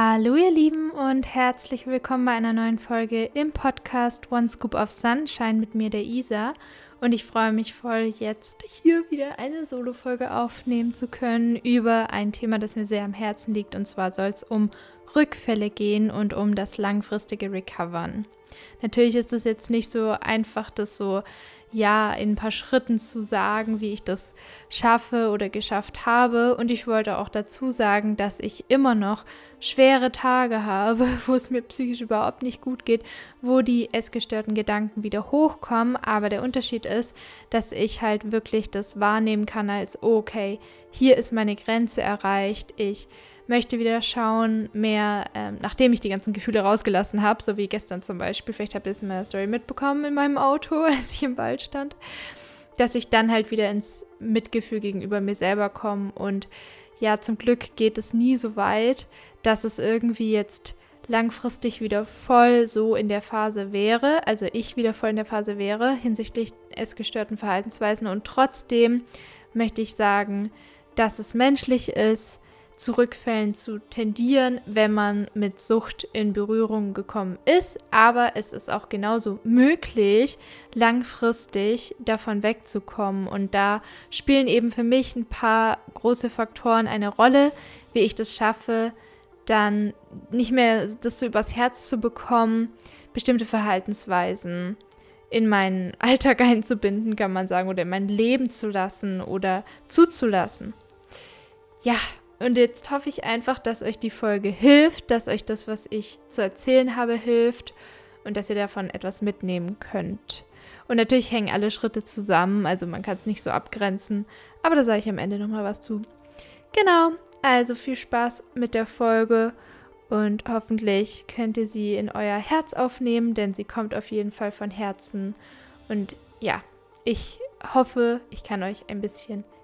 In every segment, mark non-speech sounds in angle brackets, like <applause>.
Hallo ihr Lieben und herzlich willkommen bei einer neuen Folge im Podcast One Scoop of Sunshine mit mir, der Isa. Und ich freue mich voll, jetzt hier wieder eine Solo-Folge aufnehmen zu können über ein Thema, das mir sehr am Herzen liegt. Und zwar soll es um Rückfälle gehen und um das langfristige Recovern. Natürlich ist es jetzt nicht so einfach, das so ja in ein paar Schritten zu sagen, wie ich das schaffe oder geschafft habe. Und ich wollte auch dazu sagen, dass ich immer noch schwere Tage habe, <laughs> wo es mir psychisch überhaupt nicht gut geht, wo die essgestörten Gedanken wieder hochkommen. Aber der Unterschied ist, dass ich halt wirklich das wahrnehmen kann als, okay, hier ist meine Grenze erreicht. Ich möchte wieder schauen, mehr, ähm, nachdem ich die ganzen Gefühle rausgelassen habe, so wie gestern zum Beispiel, vielleicht habt ihr es in meiner Story mitbekommen in meinem Auto, <laughs> als ich im Wald stand, dass ich dann halt wieder ins Mitgefühl gegenüber mir selber komme. Und ja, zum Glück geht es nie so weit, dass es irgendwie jetzt langfristig wieder voll so in der Phase wäre, also ich wieder voll in der Phase wäre hinsichtlich essgestörten Verhaltensweisen. Und trotzdem möchte ich sagen, dass es menschlich ist, zu Rückfällen zu tendieren, wenn man mit Sucht in Berührung gekommen ist. Aber es ist auch genauso möglich, langfristig davon wegzukommen. Und da spielen eben für mich ein paar große Faktoren eine Rolle, wie ich das schaffe, dann nicht mehr das so übers Herz zu bekommen, bestimmte Verhaltensweisen in meinen <laughs> Alltag einzubinden, kann man sagen, oder in mein Leben zu lassen oder zuzulassen. Ja, und jetzt hoffe ich einfach, dass euch die Folge hilft, dass euch das, was ich zu erzählen habe, hilft und dass ihr davon etwas mitnehmen könnt. Und natürlich hängen alle Schritte zusammen, also man kann es nicht so abgrenzen, aber da sage ich am Ende nochmal was zu. Genau, also viel Spaß mit der Folge und hoffentlich könnt ihr sie in euer Herz aufnehmen, denn sie kommt auf jeden Fall von Herzen. Und ja, ich hoffe, ich kann euch ein bisschen helfen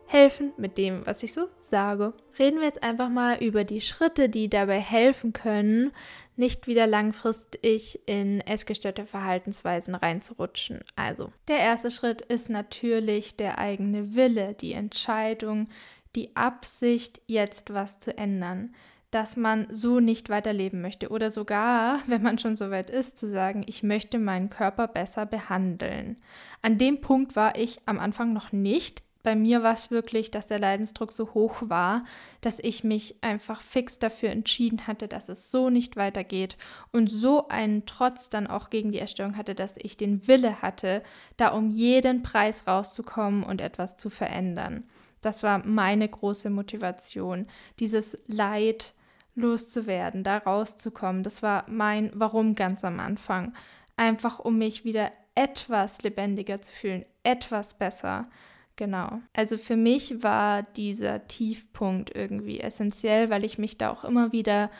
mit dem, was ich so sage. Reden wir jetzt einfach mal über die Schritte, die dabei helfen können, nicht wieder langfristig in essgestörte Verhaltensweisen reinzurutschen. Also, der erste Schritt ist natürlich der eigene Wille, die Entscheidung, die Absicht, jetzt was zu ändern dass man so nicht weiterleben möchte oder sogar, <laughs> wenn man schon so weit ist, zu sagen, ich möchte meinen Körper besser behandeln. An dem Punkt war ich am Anfang noch nicht bei mir war es wirklich, dass der Leidensdruck so hoch war, dass ich mich einfach fix dafür entschieden hatte, dass es so nicht weitergeht und so einen Trotz dann auch gegen die Erstörung hatte, dass ich den Wille hatte, da um jeden Preis rauszukommen und etwas zu verändern. Das war meine große Motivation, dieses Leid loszuwerden, da rauszukommen. Das war mein Warum ganz am Anfang. Einfach um mich wieder etwas lebendiger zu fühlen, etwas besser. Genau. Also für mich war dieser Tiefpunkt irgendwie essentiell, weil ich mich da auch immer wieder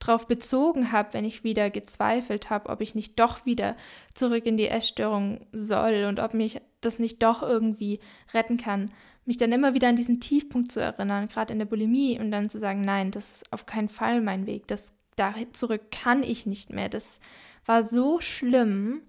drauf bezogen habe, wenn ich wieder gezweifelt habe, ob ich nicht doch wieder zurück in die Essstörung soll und ob mich das nicht doch irgendwie retten kann, mich dann immer wieder an diesen Tiefpunkt zu erinnern, gerade in der Bulimie und dann zu sagen, nein, das ist auf keinen Fall mein Weg, das da zurück kann ich nicht mehr. Das war so schlimm,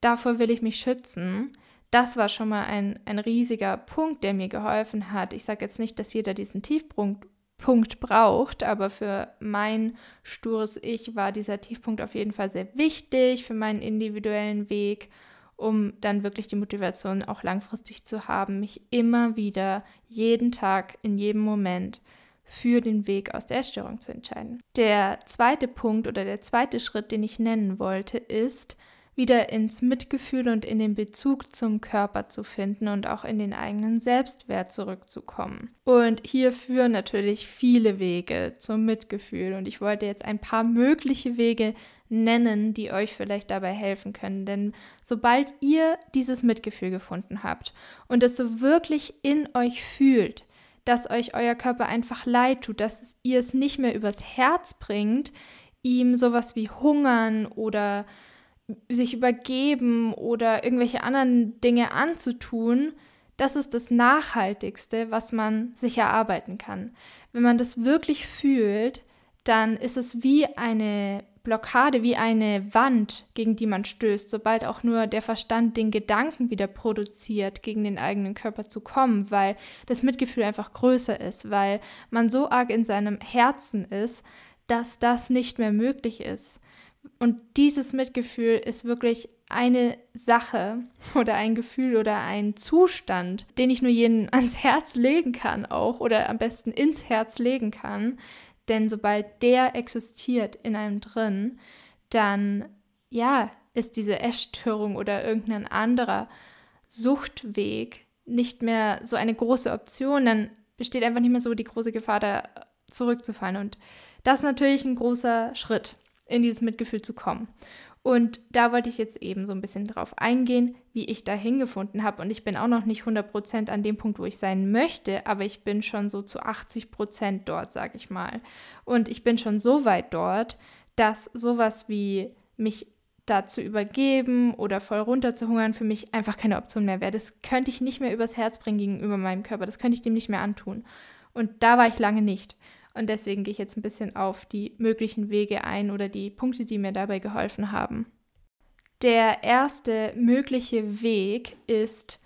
davor will ich mich schützen das war schon mal ein, ein riesiger Punkt, der mir geholfen hat. Ich sage jetzt nicht, dass jeder diesen Tiefpunkt Punkt braucht, aber für mein stures Ich war dieser Tiefpunkt auf jeden Fall sehr wichtig für meinen individuellen Weg, um dann wirklich die Motivation auch langfristig zu haben, mich immer wieder jeden Tag in jedem Moment für den Weg aus der Essstörung zu entscheiden. Der zweite Punkt oder der zweite Schritt, den ich nennen wollte, ist, wieder ins Mitgefühl und in den Bezug zum Körper zu finden und auch in den eigenen Selbstwert zurückzukommen. Und hier führen natürlich viele Wege zum Mitgefühl und ich wollte jetzt ein paar mögliche Wege nennen, die euch vielleicht dabei helfen können. Denn sobald ihr dieses Mitgefühl gefunden habt und es so wirklich in euch fühlt, dass euch euer Körper einfach leid tut, dass ihr es nicht mehr übers Herz bringt, ihm sowas wie Hungern oder sich übergeben oder irgendwelche anderen Dinge anzutun, das ist das Nachhaltigste, was man sich erarbeiten kann. Wenn man das wirklich fühlt, dann ist es wie eine Blockade, wie eine Wand, gegen die man stößt, sobald auch nur der Verstand den Gedanken wieder produziert, gegen den eigenen Körper zu kommen, weil das Mitgefühl einfach größer ist, weil man so arg in seinem Herzen ist, dass das nicht mehr möglich ist. Und dieses Mitgefühl ist wirklich eine Sache <laughs> oder ein Gefühl oder ein Zustand, den ich nur jedem <laughs> ans Herz legen kann auch oder am besten ins Herz legen kann. Denn sobald der existiert in einem drin, dann ja, ist diese Essstörung oder irgendein anderer Suchtweg nicht mehr so eine große Option, dann besteht einfach nicht mehr so die große Gefahr, da zurückzufallen. Und das ist natürlich ein großer Schritt, in dieses Mitgefühl zu kommen. Und da wollte ich jetzt eben so ein bisschen drauf eingehen, wie ich da hingefunden habe. Und ich bin auch noch nicht 100% an dem Punkt, wo ich sein möchte, aber ich bin schon so zu 80% dort, sage ich mal. Und ich bin schon so weit dort, dass sowas wie mich da zu übergeben oder voll runterzuhungern für mich einfach keine Option mehr wäre. Das könnte ich nicht mehr übers Herz bringen gegenüber meinem Körper. Das könnte ich dem nicht mehr antun. Und da war ich lange nicht. Und deswegen gehe ich jetzt ein bisschen auf die möglichen Wege ein oder die Punkte, die mir dabei geholfen haben. Der erste mögliche Weg ist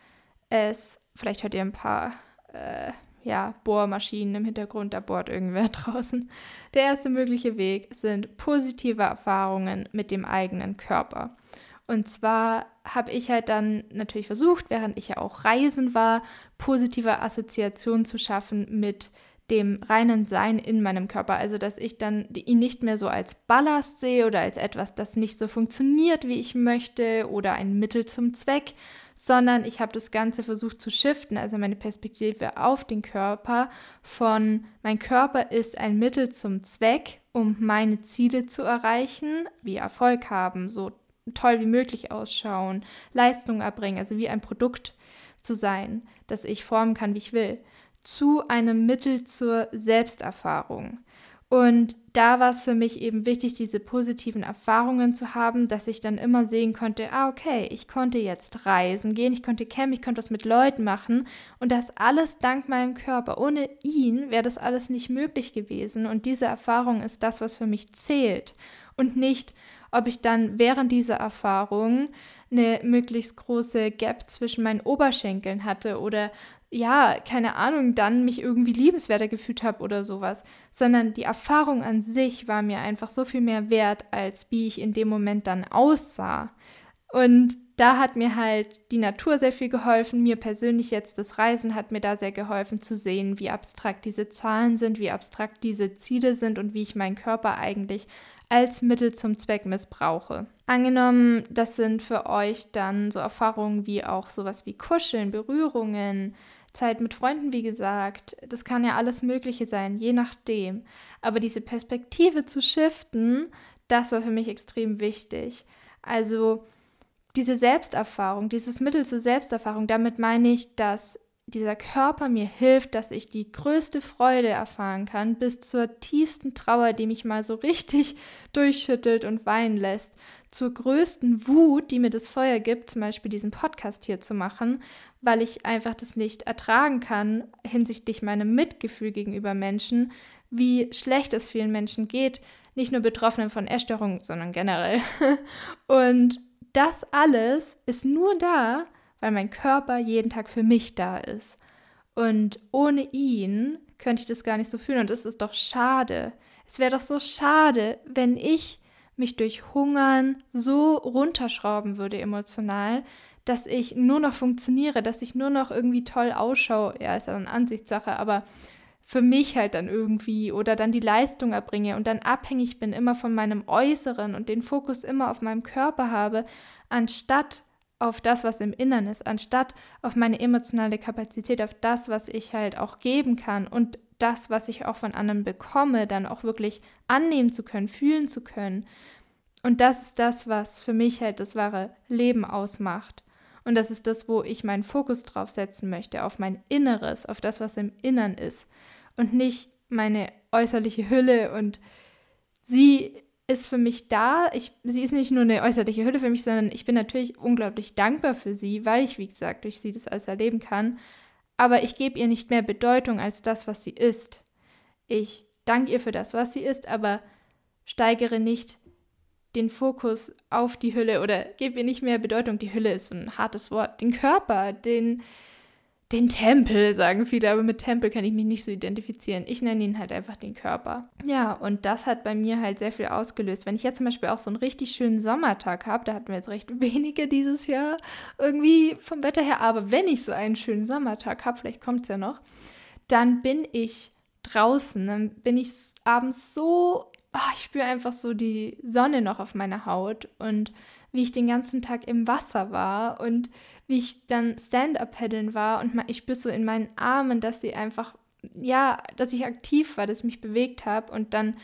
es, vielleicht hört ihr ein paar äh, ja, Bohrmaschinen im Hintergrund, da bohrt irgendwer <laughs> draußen. Der erste mögliche Weg sind positive Erfahrungen mit dem eigenen Körper. Und zwar habe ich halt dann natürlich versucht, während ich ja auch reisen war, positive Assoziationen zu schaffen mit dem reinen Sein in meinem Körper. Also, dass ich dann ihn nicht mehr so als Ballast sehe oder als etwas, das nicht so funktioniert, wie ich möchte oder ein Mittel zum Zweck, sondern ich habe das Ganze versucht zu shiften, also meine Perspektive auf den Körper von mein Körper ist ein Mittel zum Zweck, um meine Ziele zu erreichen, wie Erfolg haben, so toll wie möglich ausschauen, Leistung erbringen, also wie ein Produkt zu sein, das ich formen kann, wie ich will, zu einem Mittel zur Selbsterfahrung. Und da war es für mich eben wichtig, diese positiven Erfahrungen zu haben, dass ich dann immer sehen konnte, ah, okay, ich konnte jetzt reisen gehen, ich konnte campen, ich konnte was mit Leuten machen und das alles dank meinem Körper. Ohne ihn wäre das alles nicht möglich gewesen und diese Erfahrung ist das, was für mich zählt und nicht, ob ich dann während dieser Erfahrung eine möglichst große Gap zwischen meinen Oberschenkeln hatte oder ja, keine Ahnung, dann mich irgendwie liebenswerter gefühlt habe oder sowas, sondern die Erfahrung an sich war mir einfach so viel mehr wert, als wie ich in dem Moment dann aussah. Und da hat mir halt die Natur sehr viel geholfen. Mir persönlich jetzt das Reisen hat mir da sehr geholfen zu sehen, wie abstrakt diese Zahlen sind, wie abstrakt diese Ziele sind und wie ich meinen Körper eigentlich als Mittel zum Zweck missbrauche. Angenommen, das sind für euch dann so Erfahrungen wie auch sowas wie Kuscheln, Berührungen, Zeit mit Freunden, wie gesagt. Das kann ja alles Mögliche sein, je nachdem. Aber diese Perspektive zu shiften, das war für mich extrem wichtig. Also diese Selbsterfahrung, dieses Mittel zur Selbsterfahrung, damit meine ich, dass dieser Körper mir hilft, dass ich die größte Freude erfahren kann, bis zur tiefsten Trauer, die mich mal so richtig <laughs> durchschüttelt und weinen lässt, zur größten Wut, die mir das Feuer gibt, zum Beispiel diesen Podcast hier zu machen, weil ich einfach das nicht ertragen kann hinsichtlich meinem Mitgefühl gegenüber Menschen, wie schlecht es vielen Menschen geht, nicht nur Betroffenen von Essstörungen, sondern generell. <laughs> Und das alles ist nur da, weil mein Körper jeden Tag für mich da ist. Und ohne ihn könnte ich das gar nicht so fühlen. Und es ist doch schade. Es wäre doch so schade, wenn ich mich durch Hungern so runterschrauben würde emotional, dass ich nur noch funktioniere, dass ich nur noch irgendwie toll ausschaue. Ja, ist ja eine Ansichtssache, aber für mich halt dann irgendwie oder dann die Leistung erbringe und dann abhängig bin immer von meinem Äußeren und den Fokus immer auf meinem Körper habe, anstatt auf das, was im Innern ist, anstatt auf meine emotionale Kapazität, auf das, was ich halt auch geben kann und das, was ich auch von anderen bekomme, dann auch wirklich annehmen zu können, fühlen zu können. Und das ist das, was für mich halt das wahre Leben ausmacht. Und das ist das, wo ich meinen Fokus drauf setzen möchte, auf mein Inneres, auf das, was im Innern ist. Und nicht meine äußerliche Hülle. Und sie ist für mich da. Ich, sie ist nicht nur eine äußerliche Hülle für mich, sondern ich bin natürlich unglaublich dankbar für sie, weil ich, wie gesagt, durch sie das alles erleben kann. Aber ich gebe ihr nicht mehr Bedeutung als das, was sie ist. Ich danke ihr für das, was sie ist, aber steigere nicht den Fokus auf die Hülle oder gebe ihr nicht mehr Bedeutung. Die Hülle ist so ein hartes Wort. Den Körper, den, den Tempel, sagen viele, aber mit Tempel kann ich mich nicht so identifizieren. Ich nenne ihn halt einfach den Körper. Ja, und das hat bei mir halt sehr viel ausgelöst. Wenn ich jetzt zum Beispiel auch so einen richtig schönen Sommertag habe, da hatten wir jetzt recht wenige dieses Jahr irgendwie vom Wetter her, aber wenn ich so einen schönen Sommertag habe, vielleicht kommt es ja noch, dann bin ich draußen, dann bin ich abends so, oh, ich spüre einfach so die Sonne noch auf meiner Haut und wie ich den ganzen Tag im Wasser war und wie ich dann Stand-up-Paddeln war und ich spüre so in meinen Armen, dass sie einfach, ja, dass ich aktiv war, dass ich mich bewegt habe und dann,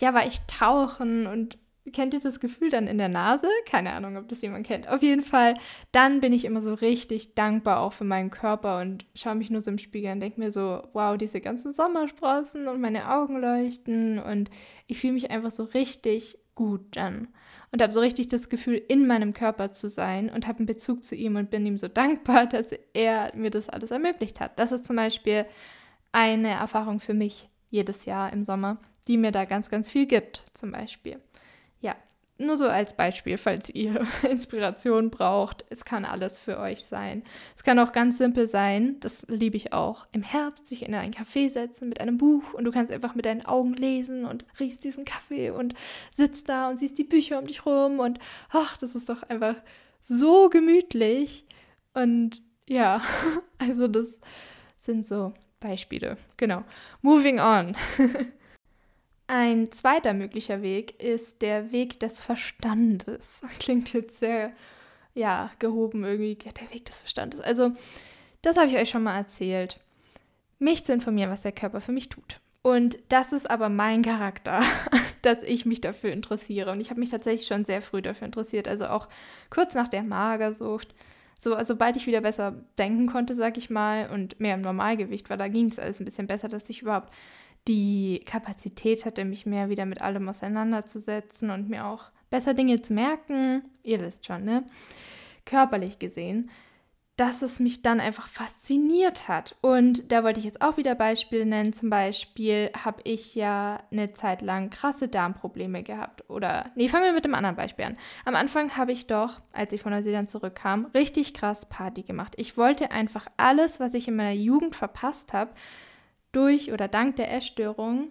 ja, war ich tauchen und kennt ihr das Gefühl dann in der Nase? Keine Ahnung, ob das jemand kennt. Auf jeden Fall, dann bin ich immer so richtig dankbar auch für meinen Körper und schaue mich nur so im Spiegel und denke mir so, wow, diese ganzen Sommersprossen und meine Augen leuchten und ich fühle mich einfach so richtig gut dann und habe so richtig das Gefühl, in meinem Körper zu sein und habe einen Bezug zu ihm und bin ihm so dankbar, <laughs> dass er mir das alles ermöglicht hat. Das ist zum Beispiel eine Erfahrung für mich jedes Jahr im Sommer, die mir da ganz, ganz viel gibt, zum Beispiel. Nur so als Beispiel, falls ihr <laughs> Inspiration braucht. Es kann alles für euch sein. Es kann auch ganz simpel sein, das liebe ich auch, im Herbst sich in ein Café setzen mit einem Buch und du kannst einfach mit deinen Augen lesen und riechst diesen Kaffee und sitzt da und siehst die Bücher um dich rum und ach, das ist doch einfach so gemütlich. Und ja, <laughs> also das sind so Beispiele. Genau. Moving on. <laughs> Ein zweiter möglicher Weg ist der Weg des Verstandes. <laughs> Klingt jetzt sehr, ja, gehoben irgendwie. Der Weg des Verstandes. Also, das habe ich euch schon mal erzählt. Mich zu informieren, was der Körper für mich tut. Und das ist aber mein Charakter, <laughs> dass ich mich dafür interessiere. Und ich habe mich tatsächlich schon sehr früh dafür interessiert. Also auch kurz nach der Magersucht. So, also sobald ich wieder besser denken konnte, sag ich mal, und mehr im Normalgewicht war, da ging es alles ein bisschen besser, dass ich überhaupt die Kapazität hatte, mich mehr wieder mit allem auseinanderzusetzen und mir auch besser Dinge zu merken. Ihr wisst schon, ne? Körperlich gesehen, dass es mich dann einfach fasziniert hat. Und da wollte ich jetzt auch wieder Beispiele nennen. Zum Beispiel habe ich ja eine Zeit lang krasse Darmprobleme gehabt. Oder, nee, fangen wir mit dem anderen Beispiel an. Am Anfang habe ich doch, als ich von Neuseeland zurückkam, richtig krass Party gemacht. Ich wollte einfach alles, was ich in meiner Jugend verpasst habe, durch oder dank der Essstörung,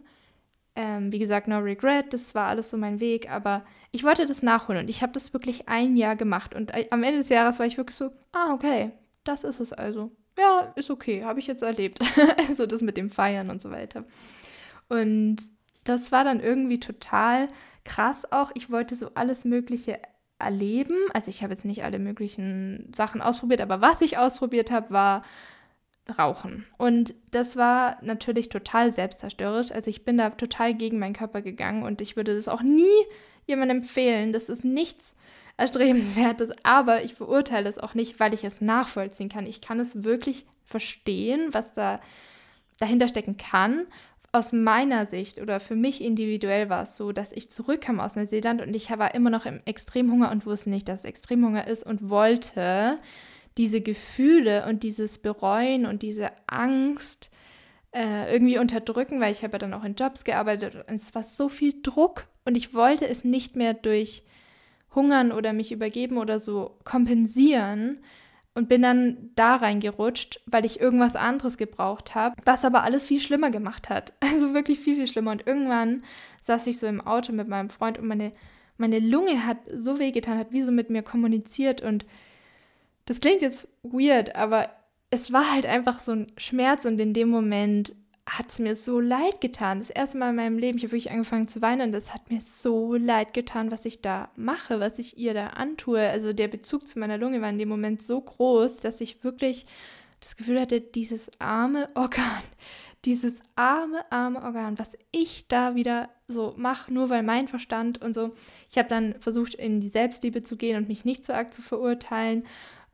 ähm, wie gesagt, no regret, das war alles so mein Weg, aber ich wollte das nachholen und ich habe das wirklich ein Jahr gemacht und äh, am Ende des Jahres war ich wirklich so, ah, okay, das ist es also. Ja, ist okay, habe ich jetzt erlebt. <laughs> also das mit dem Feiern und so weiter. Und das war dann irgendwie total krass auch. Ich wollte so alles Mögliche erleben. Also ich habe jetzt nicht alle möglichen Sachen ausprobiert, aber was ich ausprobiert habe, war Rauchen. Und das war natürlich total selbstzerstörerisch. Also ich bin da total gegen meinen Körper gegangen und ich würde das auch nie jemandem empfehlen. Das ist nichts Erstrebenswertes, aber ich verurteile es auch nicht, weil ich es nachvollziehen kann. Ich kann es wirklich verstehen, was da dahinter stecken kann. Aus meiner Sicht oder für mich individuell war es so, dass ich zurückkam aus Neuseeland und ich war immer noch im Extremhunger und wusste nicht, dass es Extremhunger ist und wollte diese Gefühle und dieses Bereuen und diese Angst äh, irgendwie unterdrücken, weil ich habe ja dann auch in Jobs gearbeitet und es war so viel Druck und ich wollte es nicht mehr durch Hungern oder mich übergeben oder so kompensieren und bin dann da reingerutscht, weil ich irgendwas anderes gebraucht habe, was aber alles viel schlimmer gemacht hat. <laughs> Also wirklich viel, viel schlimmer. Und irgendwann saß ich so im Auto mit meinem Freund und meine, meine Lunge hat so wehgetan, hat wie so mit mir kommuniziert und das klingt jetzt weird, aber es war halt einfach so ein Schmerz und in dem Moment hat es mir so leid getan. Das erste Mal in meinem Leben, ich habe wirklich angefangen zu weinen und es hat mir so leid getan, was ich da mache, was ich ihr da antue. Also der Bezug zu meiner Lunge war in dem Moment so groß, dass ich wirklich das Gefühl hatte, dieses arme Organ, <laughs> dieses arme, arme Organ, was ich da wieder so mache, nur weil mein Verstand und so. Ich habe dann versucht, in die Selbstliebe zu gehen und mich nicht so arg zu verurteilen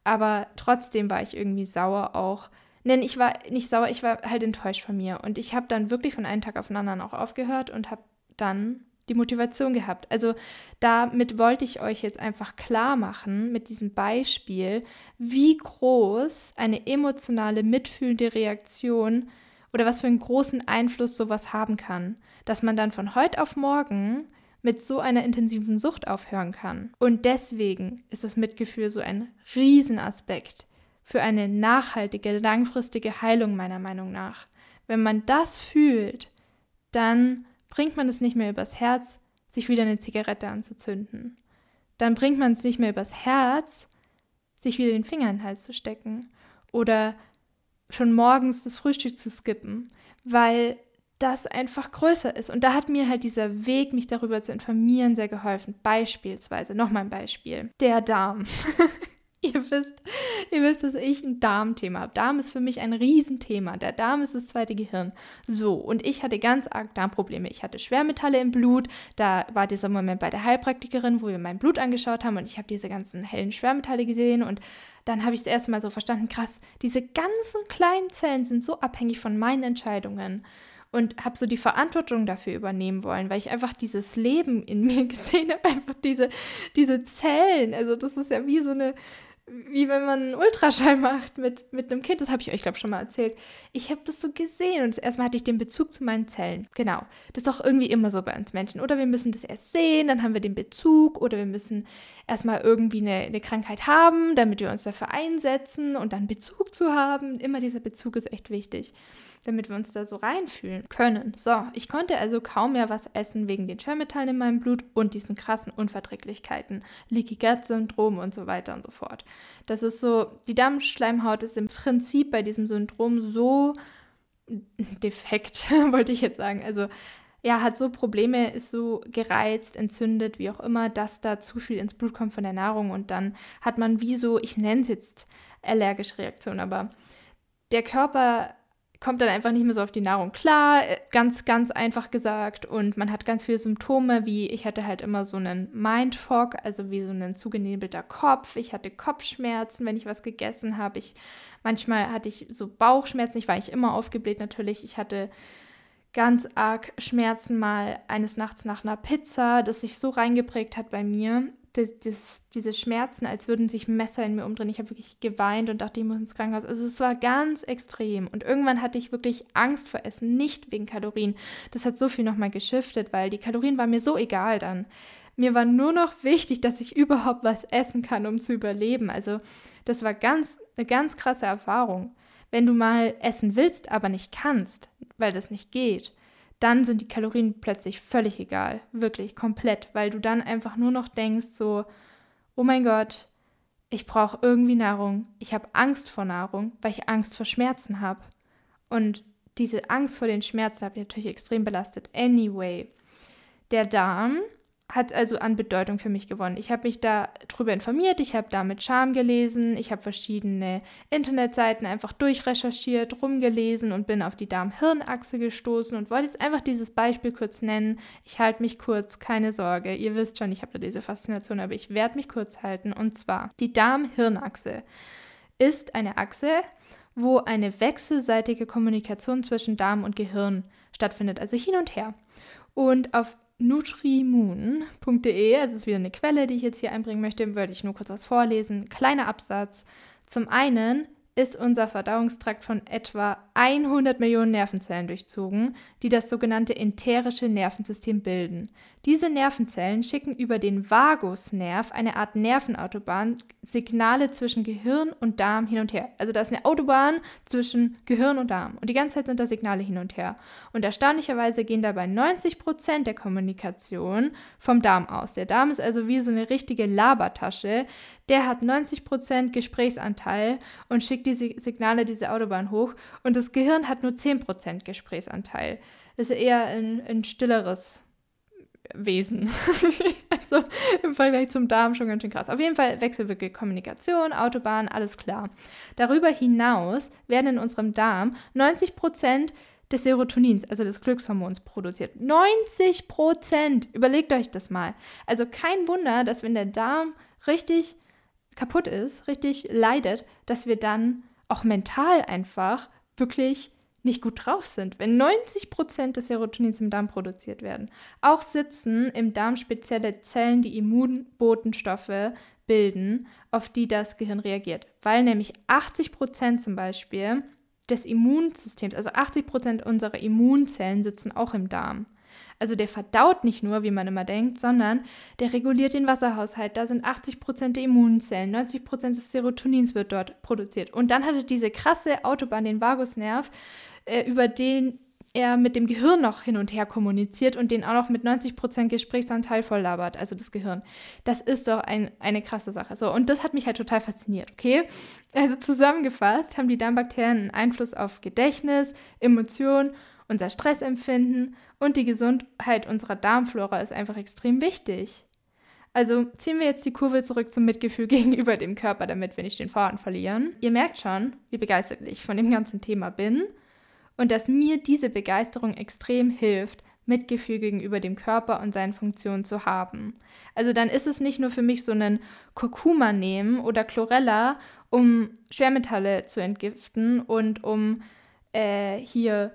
aber trotzdem war ich irgendwie sauer auch. Denn ich war nicht sauer, ich war halt enttäuscht von mir. Und ich habe dann wirklich von einem Tag auf den anderen auch aufgehört und habe dann die Motivation gehabt. Also damit wollte ich euch jetzt einfach klar machen mit diesem Beispiel, wie groß eine emotionale, mitfühlende Reaktion oder was für einen großen Einfluss sowas haben kann. Dass man dann von heute auf morgen mit so einer intensiven Sucht aufhören kann. Und deswegen ist das Mitgefühl so ein Riesenaspekt für eine nachhaltige, langfristige Heilung meiner Meinung nach. Wenn man das fühlt, dann bringt man es nicht mehr übers Herz, sich wieder eine Zigarette anzuzünden. Dann bringt man es nicht mehr übers Herz, sich wieder den Finger in den Hals zu stecken oder schon morgens das Frühstück zu skippen, weil das einfach größer ist. Und da hat mir halt dieser Weg, mich darüber zu informieren, sehr geholfen. Beispielsweise, nochmal ein Beispiel, der Darm. <laughs> ihr wisst, ihr wisst, dass ich ein Darmthema habe. Darm ist für mich ein Riesenthema. Der Darm ist das zweite Gehirn. So, und ich hatte ganz arg Darmprobleme. Ich hatte Schwermetalle im Blut. Da war dieser Moment bei der Heilpraktikerin, wo wir mein Blut angeschaut haben und ich habe diese ganzen hellen Schwermetalle gesehen und dann habe ich das erste Mal so verstanden, krass, diese ganzen kleinen Zellen sind so abhängig von meinen Entscheidungen und habe so die Verantwortung dafür übernehmen wollen, weil ich einfach dieses Leben in <laughs> mir gesehen habe, einfach diese, diese Zellen. Also das ist ja wie so eine, wie wenn man einen Ultraschall <laughs> macht mit, mit einem Kind. Das habe ich euch, glaube ich, schon mal erzählt. Ich habe das so gesehen und erstmal hatte ich den Bezug zu meinen Zellen. Genau. Das ist doch irgendwie immer so bei uns Menschen. Oder wir müssen das erst sehen, dann haben wir den Bezug. Oder wir müssen erstmal irgendwie eine, eine Krankheit haben, damit wir uns dafür einsetzen und dann Bezug zu haben. Immer dieser Bezug ist echt wichtig damit wir uns da so reinfühlen können. So, ich konnte also kaum mehr was essen wegen den Schwermetallen in meinem Blut und diesen krassen Unverträglichkeiten, Leaky Gut Syndrom und so weiter und so fort. Das ist so, die Darmschleimhaut ist im Prinzip bei diesem Syndrom so defekt, <laughs> wollte ich jetzt sagen. Also ja, hat so Probleme, ist so gereizt, entzündet, wie auch immer, dass da zu viel ins Blut kommt von der Nahrung und dann hat man wie so, ich nenne es jetzt allergische Reaktion, aber der Körper kommt dann einfach nicht mehr so auf die Nahrung klar, äh, ganz, ganz einfach gesagt. Und man hat ganz viele Symptome, wie ich hatte halt immer so einen Mindfog, also wie so ein zugenebelter Kopf. Ich hatte Kopfschmerzen, wenn ich was gegessen habe. Ich, manchmal hatte ich so Bauchschmerzen. Ich war ich immer aufgebläht natürlich. Ich hatte ganz arg Schmerzen mal eines Nachts nach einer Pizza, das sich so reingeprägt hat bei mir das, das, diese Schmerzen, als würden sich Messer in mir umdrehen. Ich habe wirklich geweint und dachte, ich muss ins Krankenhaus. Also es war ganz extrem. Und irgendwann hatte ich wirklich Angst vor Essen, nicht wegen Kalorien. Das hat so viel nochmal geschiftet, weil die Kalorien waren mir so egal dann. Mir war nur noch wichtig, dass ich überhaupt was essen kann, um zu überleben. Also das war ganz, eine ganz krasse Erfahrung. Wenn du mal essen willst, aber nicht kannst, weil das nicht geht, dann sind die Kalorien plötzlich völlig egal. Wirklich, komplett. Weil du dann einfach nur noch denkst, so, oh mein Gott, ich brauche irgendwie Nahrung. Ich habe Angst vor Nahrung, weil ich Angst vor Schmerzen habe. Und diese Angst vor den Schmerzen habe ich natürlich extrem belastet. Anyway, der Darm hat also an Bedeutung für mich gewonnen. Ich habe mich da drüber informiert, ich habe da mit Charme gelesen, ich habe verschiedene Internetseiten einfach durchrecherchiert, rumgelesen und bin auf die Darm-Hirn-Achse gestoßen und wollte jetzt einfach dieses Beispiel kurz nennen. Ich halte mich kurz, keine Sorge, ihr wisst schon, ich habe da diese Faszination, aber ich werde mich kurz halten. Und zwar, die Darm-Hirn-Achse ist eine Achse, wo eine wechselseitige Kommunikation zwischen Darm und Gehirn stattfindet, also hin und her. Und auf nutrimoon.de, also ist wieder eine Quelle, die ich jetzt hier einbringen möchte, würde ich nur kurz was vorlesen. Kleiner Absatz. Zum einen ist unser Verdauungstrakt von etwa 100 Millionen Nervenzellen durchzogen, die das sogenannte enterische Nervensystem bilden. Diese Nervenzellen schicken über den Vagusnerv, eine Art Nervenautobahn, Signale zwischen Gehirn und Darm hin und her. Also da ist eine Autobahn zwischen Gehirn und Darm und die ganze Zeit sind da Signale hin und her. Und erstaunlicherweise gehen dabei 90 Prozent der Kommunikation vom Darm aus. Der Darm ist also wie so eine richtige Labertasche. Der hat 90 Prozent Gesprächsanteil und schickt diese Signale, diese Autobahn hoch. Und das Gehirn hat nur 10 Prozent Gesprächsanteil. Das ist eher ein, ein stilleres Wesen. <laughs> also im Vergleich zum Darm schon ganz schön krass. Auf jeden Fall wechselwirkige Kommunikation, Autobahn, alles klar. Darüber hinaus werden in unserem Darm 90 Prozent des Serotonins, also des Glückshormons, produziert. 90 Prozent! Überlegt euch das mal. Also kein Wunder, dass wenn der Darm richtig kaputt ist, richtig leidet, dass wir dann auch mental einfach wirklich nicht gut drauf sind, wenn 90 Prozent des Serotonins im Darm produziert werden. Auch sitzen im Darm spezielle Zellen, die Immunbotenstoffe bilden, auf die das Gehirn reagiert. Weil nämlich 80 Prozent zum Beispiel des Immunsystems, also 80 Prozent unserer Immunzellen sitzen auch im Darm. Also der verdaut nicht nur, wie man immer denkt, sondern der reguliert den Wasserhaushalt. Da sind 80 Prozent der Immunzellen, 90 Prozent des Serotonins wird dort produziert. Und dann hat er diese krasse Autobahn, den Vagusnerv, äh, über den er mit dem Gehirn noch hin und her kommuniziert und den auch noch mit 90% Gesprächsanteil voll labert, also das Gehirn. Das ist doch ein, eine krasse Sache. So, und das hat mich halt total fasziniert, okay? Also zusammengefasst haben die Darmbakterien einen Einfluss auf Gedächtnis, Emotionen, unser Stressempfinden und die Gesundheit unserer Darmflora ist einfach extrem wichtig. Also ziehen wir jetzt die Kurve zurück zum Mitgefühl <laughs> gegenüber dem Körper, damit wir nicht den Faden verlieren. Ihr merkt schon, wie begeistert ich von dem ganzen Thema bin und dass mir diese Begeisterung extrem hilft, Mitgefühl gegenüber dem Körper und seinen Funktionen zu haben. Also dann ist es nicht nur für mich so ein Kurkuma nehmen oder Chlorella, um Schwermetalle zu entgiften und um äh, hier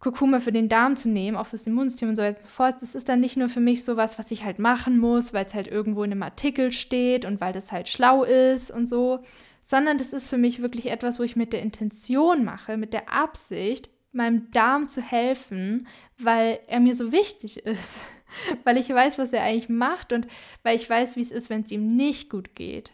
Kurkuma für den Darm zu nehmen, auch fürs Immunsystem und so weiter und so fort. Das ist dann nicht nur für mich sowas, was ich halt machen muss, weil es halt irgendwo in einem Artikel steht und weil das halt schlau ist und so, sondern das ist für mich wirklich etwas, wo ich mit der Intention mache, mit der Absicht, meinem Darm zu helfen, weil er mir so wichtig ist, <laughs> weil ich weiß, was er eigentlich macht und weil ich weiß, wie es ist, wenn es ihm nicht gut geht.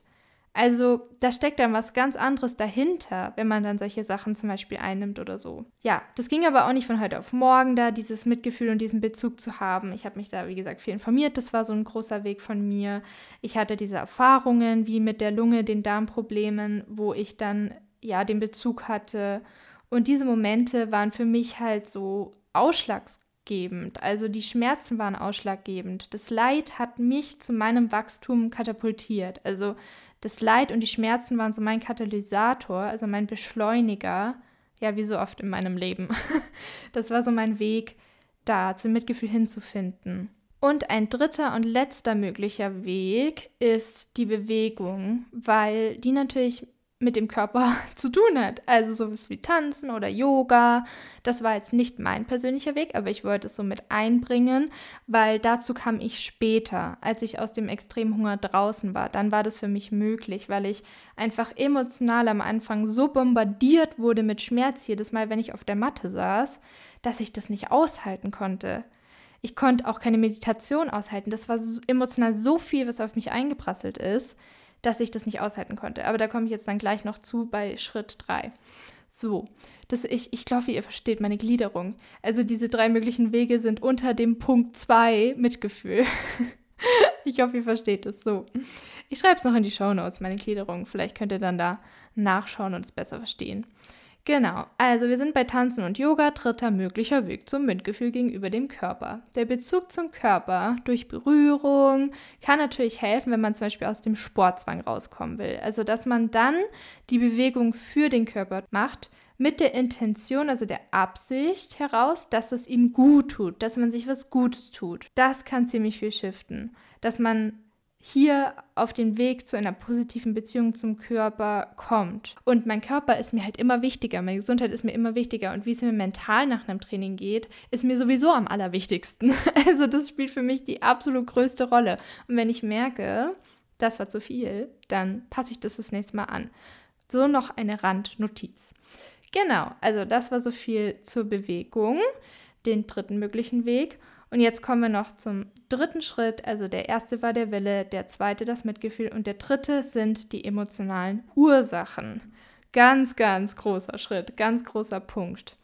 Also da steckt dann was ganz anderes dahinter, wenn man dann solche Sachen zum Beispiel einnimmt oder so. Ja, das ging aber auch nicht von heute auf morgen, da dieses Mitgefühl und diesen Bezug zu haben. Ich habe mich da, wie gesagt, viel informiert. Das war so ein großer Weg von mir. Ich hatte diese Erfahrungen wie mit der Lunge, den Darmproblemen, wo ich dann ja den Bezug hatte und diese Momente waren für mich halt so ausschlaggebend. Also die Schmerzen waren ausschlaggebend. Das Leid hat mich zu meinem Wachstum katapultiert. Also das Leid und die Schmerzen waren so mein Katalysator, also mein Beschleuniger. Ja, wie so oft in meinem Leben. <laughs> Das war so mein Weg, da zum Mitgefühl hinzufinden. Und ein dritter und letzter möglicher Weg ist die Bewegung, weil die natürlich mit dem Körper <laughs> zu tun hat. Also sowas wie Tanzen oder Yoga. Das war jetzt nicht mein persönlicher Weg, aber ich wollte es so mit einbringen, weil dazu kam ich später, als ich aus dem Extremhunger draußen war. Dann war das für mich möglich, weil ich einfach emotional am Anfang so bombardiert wurde mit Schmerz jedes Mal, wenn ich auf der Matte saß, dass ich das nicht aushalten konnte. Ich konnte auch keine Meditation aushalten. Das war emotional so viel, was auf mich eingeprasselt ist dass ich das nicht aushalten konnte. Aber da komme ich jetzt dann gleich noch zu bei Schritt 3. So, das, ich, ich glaube, ihr versteht meine Gliederung. Also diese drei möglichen Wege sind unter dem Punkt 2 Mitgefühl. <laughs> ich hoffe, ihr versteht es so. Ich schreibe es noch in die Show Notes, meine Gliederung. Vielleicht könnt ihr dann da nachschauen und es besser verstehen. Genau, also wir sind bei Tanzen und Yoga, dritter möglicher Weg zum Mitgefühl gegenüber dem Körper. Der Bezug zum Körper durch Berührung kann natürlich helfen, wenn man zum Beispiel aus dem Sportzwang rauskommen will. Also dass man dann die Bewegung für den Körper macht, mit der Intention, also der Absicht heraus, dass es ihm gut tut, dass man sich was Gutes tut. Das kann ziemlich viel shiften. Dass man hier auf den Weg zu einer positiven Beziehung zum Körper kommt. Und mein Körper ist mir halt immer wichtiger, meine Gesundheit ist mir immer wichtiger und wie es mir mental nach einem Training geht, ist mir sowieso am allerwichtigsten. <laughs> Also das spielt für mich die absolut größte Rolle. Und wenn ich merke, das war zu viel, dann passe ich das fürs nächste Mal an. So noch eine Randnotiz. Genau, also das war so viel zur Bewegung, den dritten möglichen Weg. Und jetzt kommen wir noch zum dritten Schritt. Also der erste war der Wille, der zweite das Mitgefühl und der dritte sind die emotionalen Ursachen. Ganz, ganz großer Schritt, ganz großer Punkt.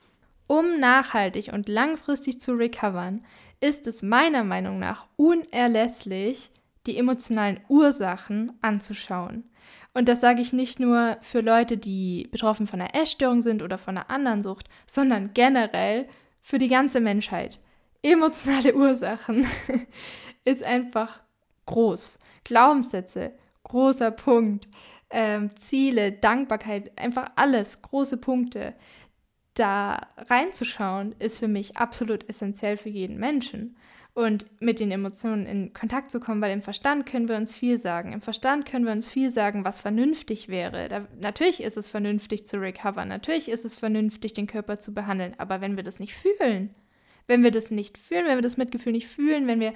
Um nachhaltig und langfristig zu recovern, ist es meiner Meinung nach unerlässlich, die emotionalen Ursachen anzuschauen. Und das sage ich nicht nur für Leute, die betroffen von einer Essstörung sind oder von einer anderen Sucht, sondern generell für die ganze Menschheit emotionale Ursachen <laughs> ist einfach groß. Glaubenssätze, großer Punkt. Ähm, Ziele, Dankbarkeit, einfach alles, große Punkte. Da reinzuschauen, ist für mich absolut essentiell für jeden Menschen. Und mit den Emotionen in Kontakt zu kommen, weil im Verstand können wir uns viel sagen. Im Verstand können wir uns viel sagen, was vernünftig wäre. Da, natürlich ist es vernünftig zu recovern, natürlich ist es vernünftig, den Körper zu behandeln, aber wenn wir das nicht fühlen, wenn wir das nicht fühlen, wenn wir das Mitgefühl nicht fühlen, wenn wir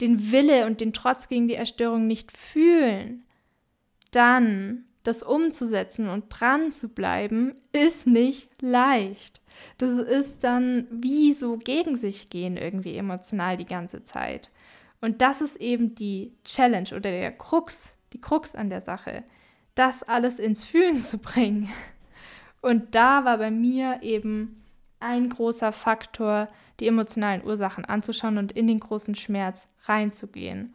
den Wille und den Trotz gegen die Erstörung nicht fühlen, dann, das umzusetzen und dran zu bleiben, ist nicht leicht. Das ist dann wie so gegen sich gehen irgendwie emotional die ganze Zeit. Und das ist eben die Challenge oder der Krux, die Krux an der Sache, das alles ins Fühlen zu bringen. Und da war bei mir eben ein großer Faktor, die emotionalen Ursachen anzuschauen und in den großen Schmerz reinzugehen.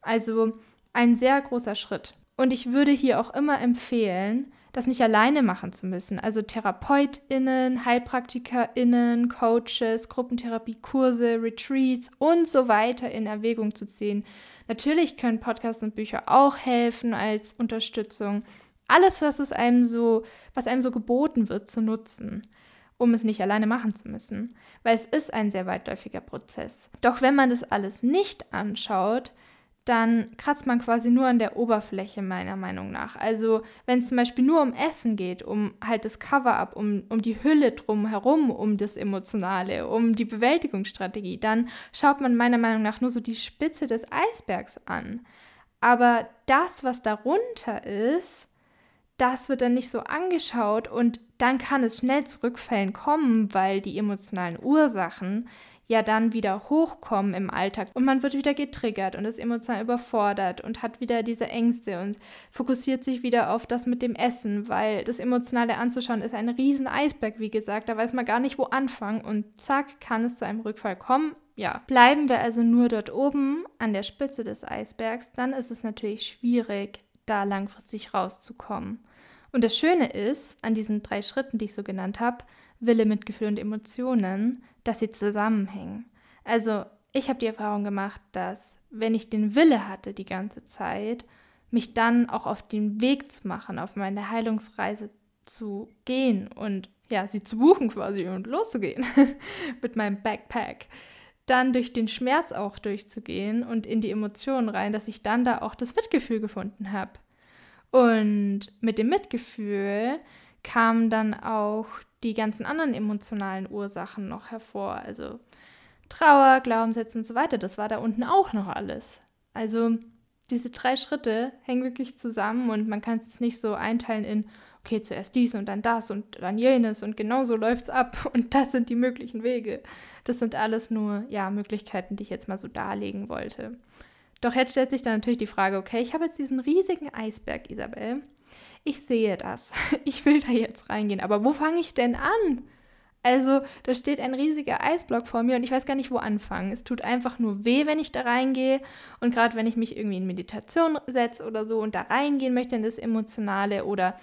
Also ein sehr großer Schritt. Und ich würde hier auch immer empfehlen, das nicht alleine machen zu müssen. Also TherapeutInnen, HeilpraktikerInnen, Coaches, Gruppentherapiekurse, Retreats und so weiter in Erwägung zu ziehen. Natürlich können Podcasts und Bücher auch helfen als Unterstützung. Alles, was es einem so, was einem so geboten wird, zu nutzen um es nicht alleine machen zu müssen, weil es ist ein sehr weitläufiger Prozess. Doch wenn man das alles nicht anschaut, dann kratzt man quasi nur an der Oberfläche meiner Meinung nach. Also wenn es zum Beispiel nur um Essen geht, um halt das Cover-up, um, um die Hülle drumherum, um das Emotionale, um die Bewältigungsstrategie, dann schaut man meiner Meinung nach nur so die Spitze des Eisbergs an. Aber das, was darunter ist, das wird dann nicht so angeschaut und dann kann es schnell zu Rückfällen kommen, weil die emotionalen Ursachen ja dann wieder hochkommen im Alltag und man wird wieder getriggert und ist emotional überfordert und hat wieder diese Ängste und fokussiert sich wieder auf das mit dem Essen, weil das Emotionale anzuschauen ist ein riesen Eisberg, wie gesagt, da weiß man gar nicht, wo anfangen und zack, kann es zu einem Rückfall kommen. Ja, bleiben wir also nur dort oben an der Spitze des Eisbergs, dann ist es natürlich schwierig, da langfristig rauszukommen. Und das Schöne ist an diesen drei Schritten, die ich so genannt habe, Wille, Mitgefühl und Emotionen, dass sie zusammenhängen. Also ich habe die Erfahrung gemacht, dass wenn ich den Wille hatte die ganze Zeit, mich dann auch auf den Weg zu machen, auf meine Heilungsreise zu gehen und ja, sie zu buchen quasi und loszugehen <laughs> mit meinem Backpack. Dann durch den Schmerz auch durchzugehen und in die Emotionen rein, dass ich dann da auch das Mitgefühl gefunden habe. Und mit dem Mitgefühl kamen dann auch die ganzen anderen emotionalen Ursachen noch hervor. Also Trauer, Glaubenssätze und so weiter. Das war da unten auch noch alles. Also diese drei Schritte hängen wirklich zusammen und man kann es nicht so einteilen in, okay, zuerst dies und dann das und dann jenes und genau so läuft es ab <laughs> und das sind die möglichen Wege. Das sind alles nur, ja, Möglichkeiten, die ich jetzt mal so darlegen wollte. Doch jetzt stellt sich dann natürlich die Frage, okay, ich habe jetzt diesen riesigen Eisberg, Isabel. Ich sehe das. <laughs> Ich will da jetzt reingehen. Aber wo fange ich denn an? Also, da steht ein riesiger Eisblock vor mir und ich weiß gar nicht, wo anfangen. Es tut einfach nur weh, wenn ich da reingehe. Und gerade wenn ich mich irgendwie in Meditation setze oder so und da reingehen möchte in das Emotionale oder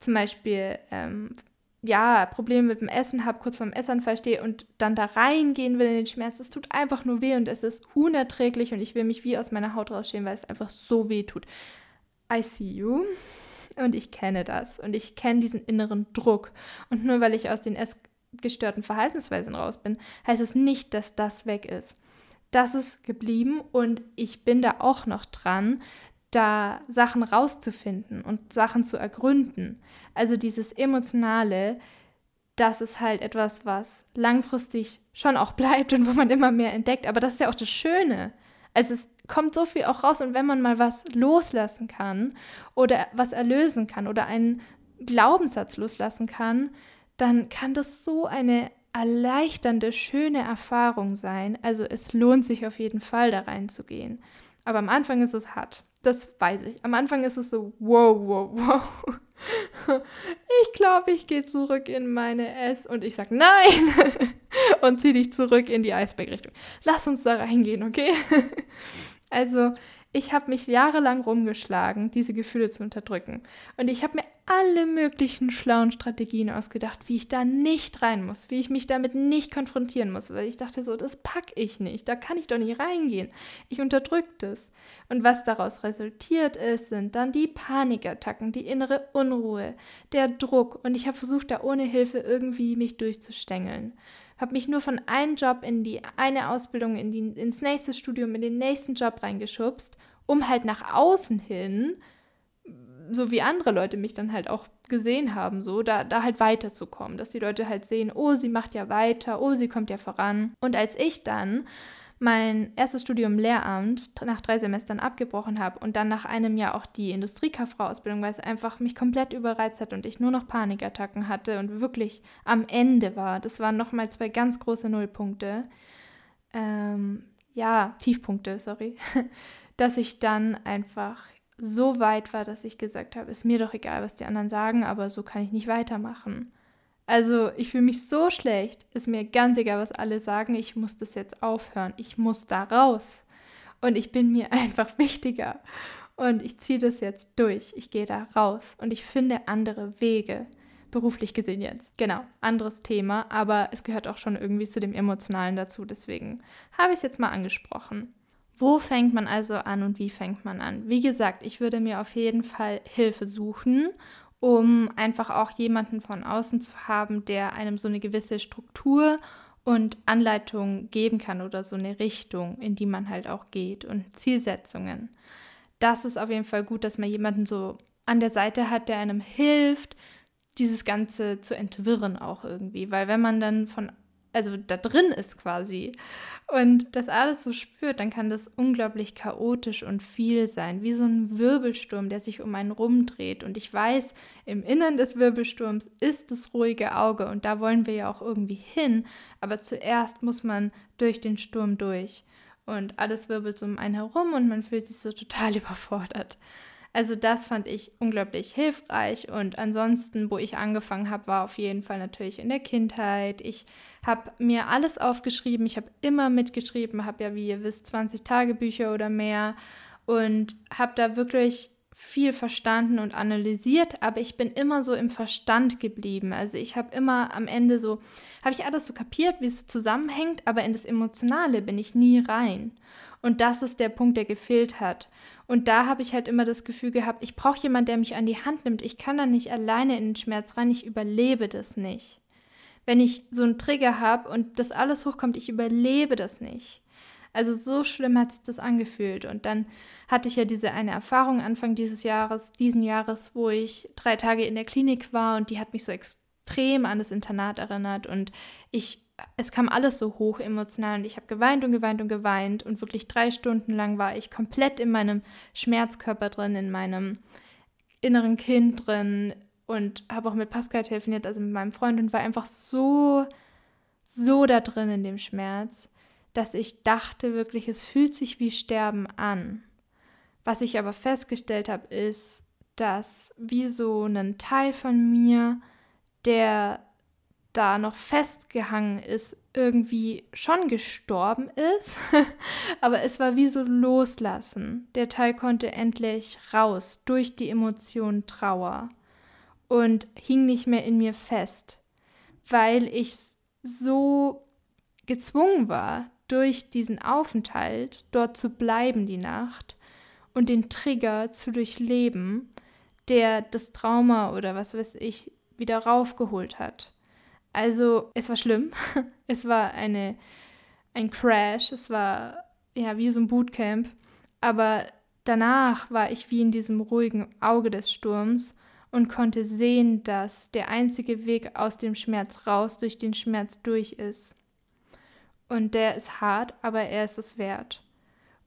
zum Beispiel ähm, ja, Probleme mit dem Essen habe, kurz vorm Essanfall stehe und dann da reingehen will in den Schmerz, es tut einfach nur weh und es ist unerträglich und ich will mich wie aus meiner Haut rausstehen, weil es einfach so weh tut. I see you. Und ich kenne das. Und ich kenne diesen inneren Druck. Und nur weil ich aus den gestörten Verhaltensweisen raus bin, heißt es nicht, dass das weg ist. Das ist geblieben und ich bin da auch noch dran, da Sachen rauszufinden und Sachen zu ergründen. Also dieses Emotionale, das ist halt etwas, was langfristig schon auch <laughs> bleibt und wo man immer mehr entdeckt. Aber das ist ja auch das Schöne. Also es kommt so viel auch raus und wenn man mal was loslassen kann oder was erlösen kann oder einen Glaubenssatz loslassen kann, dann kann das so eine erleichternde, schöne Erfahrung sein. Also es lohnt sich auf jeden Fall da reinzugehen. Aber am Anfang ist es hart. Das weiß ich. Am Anfang ist es so, wow, wow, wow. Ich glaube, ich gehe zurück in meine S und ich sage nein <laughs> und zieh dich zurück in die Eisbergrichtung. Lass uns da reingehen, okay? Also, ich habe mich jahrelang rumgeschlagen, diese Gefühle zu unterdrücken. Und ich habe mir alle möglichen schlauen Strategien ausgedacht, wie ich da nicht rein muss, wie ich mich damit nicht konfrontieren muss, weil ich dachte so, das packe ich nicht, da kann ich doch nicht reingehen. Ich unterdrücke das. Und was daraus resultiert ist, sind dann die Panikattacken, die innere Unruhe, der Druck. Und ich habe versucht, da ohne Hilfe irgendwie mich durchzustängeln habe mich nur von einem Job in die eine Ausbildung, in die, ins nächste Studium, in den nächsten Job reingeschubst, um halt nach außen hin, so wie andere Leute mich dann halt auch gesehen haben, so da, da halt weiterzukommen, dass die Leute halt sehen, oh, sie macht ja weiter, oh, sie kommt ja voran. Und als ich dann mein erstes Studium Lehramt nach drei Semestern abgebrochen habe und dann nach einem Jahr auch die Industriekauffrau-Ausbildung, weil es einfach mich komplett überreizt hat und ich nur noch Panikattacken hatte und wirklich am Ende war. Das waren nochmal zwei ganz große Nullpunkte. Ähm, ja, Tiefpunkte, sorry. <laughs> Dass ich dann einfach so weit war, dass ich gesagt habe, ist mir doch egal, was die anderen sagen, aber so kann ich nicht weitermachen. Also ich fühle mich so schlecht, ist mir ganz egal, was alle sagen, ich muss das jetzt aufhören, ich muss da raus. Und ich bin mir <laughs> einfach wichtiger. Und ich ziehe das jetzt durch, ich gehe da raus und ich finde andere Wege, beruflich gesehen jetzt. Genau, anderes Thema, aber es gehört auch schon irgendwie zu dem Emotionalen dazu, deswegen habe ich es jetzt mal angesprochen. Wo fängt man also an und wie fängt man an? Wie gesagt, ich würde mir auf jeden Fall Hilfe suchen um einfach auch jemanden von außen zu haben, der einem so eine gewisse Struktur und Anleitung geben kann oder so eine Richtung, in die man halt auch geht und Zielsetzungen. Das ist auf jeden Fall gut, dass man jemanden so an der Seite hat, der einem hilft, dieses Ganze zu entwirren auch irgendwie, weil wenn man dann von also da drin ist quasi und das alles so spürt, dann kann das unglaublich chaotisch und viel sein, wie so ein Wirbelsturm, der sich um einen rumdreht. Und ich weiß, im Innern des Wirbelsturms ist das ruhige Auge und da wollen wir ja auch irgendwie hin, aber zuerst muss man durch den Sturm durch und alles wirbelt um einen herum und man fühlt sich so total <laughs> überfordert. Also das fand ich unglaublich hilfreich und ansonsten, wo ich angefangen habe, war auf jeden Fall natürlich in der Kindheit. Ich habe mir alles aufgeschrieben, ich habe immer mitgeschrieben, habe ja, wie ihr wisst, 20 Tagebücher oder mehr und habe da wirklich viel verstanden und analysiert, aber ich bin immer so im Verstand geblieben. Also ich habe immer am Ende so, habe ich alles so kapiert, wie es zusammenhängt, aber in das Emotionale bin ich nie rein. Und das ist der Punkt, der gefehlt hat. Und da habe ich halt immer das Gefühl gehabt, ich brauche jemanden, der mich an die Hand nimmt. Ich kann da nicht alleine in den Schmerz rein, ich überlebe das nicht. Wenn ich so einen Trigger habe und das alles hochkommt, ich überlebe das nicht. Also so schlimm hat sich das angefühlt. Und dann hatte ich ja diese eine Erfahrung Anfang dieses Jahres, diesen Jahres, wo ich drei Tage in der Klinik war und die hat mich so extrem an das Internat erinnert. Und ich es kam alles so hoch emotional und ich habe geweint und geweint und geweint und wirklich drei Stunden lang war ich komplett in meinem Schmerzkörper drin, in meinem inneren Kind drin und habe auch mit Pascal telefoniert, also mit meinem Freund und war einfach so, so da drin in dem Schmerz, dass ich dachte wirklich, es fühlt sich wie Sterben an. Was ich aber festgestellt habe, ist, dass wie so ein Teil von mir, der da noch festgehangen ist, irgendwie schon gestorben ist. <laughs> Aber es war wie so loslassen. Der Teil konnte endlich raus durch die Emotion Trauer und hing nicht mehr in mir fest, weil ich so gezwungen war, durch diesen Aufenthalt dort zu bleiben die Nacht und den Trigger zu durchleben, der das Trauma oder was weiß ich wieder raufgeholt hat. Also es war schlimm. <laughs> Es war eine, ein Crash. Es war ja wie so ein Bootcamp. Aber danach war ich wie in diesem ruhigen Auge des Sturms und konnte sehen, dass der einzige Weg aus dem Schmerz raus durch den Schmerz durch ist. Und der ist hart, aber er ist es wert.